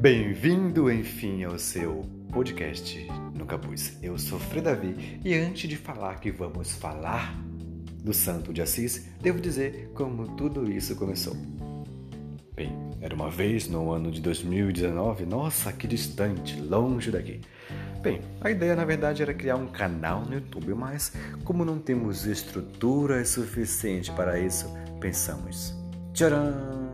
Bem-vindo, enfim, ao seu podcast no Capuz. Eu sou Frei Davi e antes de falar que vamos falar do Santo de Assis, devo dizer como tudo isso começou. Bem, era uma vez no ano de 2019, nossa, que distante, longe daqui. Bem, a ideia na verdade era criar um canal no YouTube, mas como não temos estrutura suficiente para isso, pensamos: tcharam!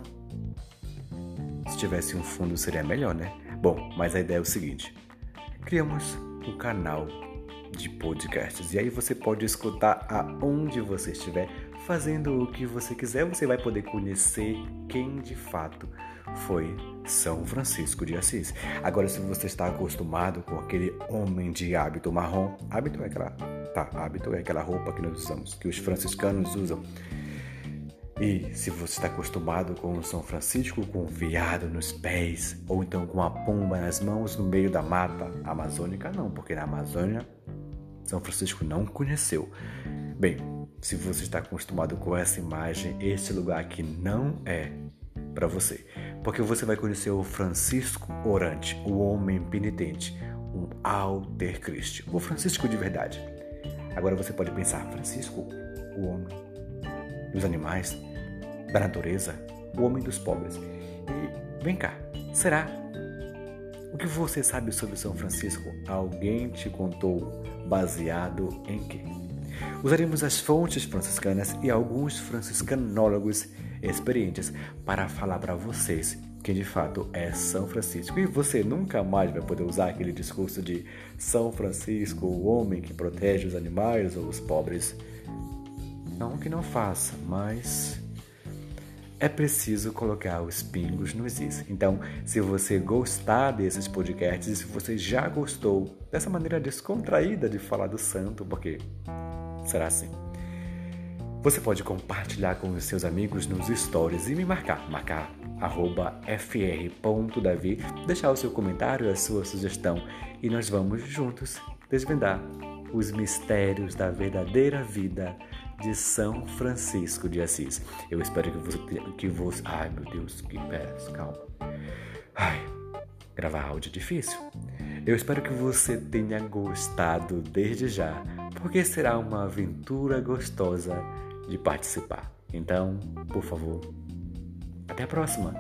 Se tivesse um fundo seria melhor, né? Bom, mas a ideia é o seguinte: criamos um canal de podcasts e aí você pode escutar aonde você estiver, fazendo o que você quiser, você vai poder conhecer quem de fato foi São Francisco de Assis. Agora, se você está acostumado com aquele homem de hábito marrom, hábito é aquela, tá, hábito é aquela roupa que nós usamos, que os franciscanos usam. E se você está acostumado com o São Francisco com um veado nos pés, ou então com a pomba nas mãos no meio da mata amazônica, não, porque na Amazônia São Francisco não conheceu. Bem, se você está acostumado com essa imagem, este lugar aqui não é para você, porque você vai conhecer o Francisco Orante, o homem penitente, um alter Christ, o Francisco de verdade. Agora você pode pensar, Francisco, o homem dos animais, da natureza, o homem dos pobres. E vem cá, será? O que você sabe sobre São Francisco? Alguém te contou baseado em quê? Usaremos as fontes franciscanas e alguns franciscanólogos experientes para falar para vocês quem de fato é São Francisco. E você nunca mais vai poder usar aquele discurso de São Francisco, o homem que protege os animais ou os pobres. Não que não faça, mas é preciso colocar os pingos nos is. Então, se você gostar desses podcasts, se você já gostou dessa maneira descontraída de falar do santo, porque será assim. Você pode compartilhar com os seus amigos nos stories e me marcar, marcar arroba fr.davi, deixar o seu comentário, a sua sugestão e nós vamos juntos desvendar os mistérios da verdadeira vida de São Francisco de Assis. Eu espero que você, que você, ai meu Deus, que pera, calma. Ai, gravar áudio é difícil. Eu espero que você tenha gostado desde já, porque será uma aventura gostosa de participar. Então, por favor, até a próxima.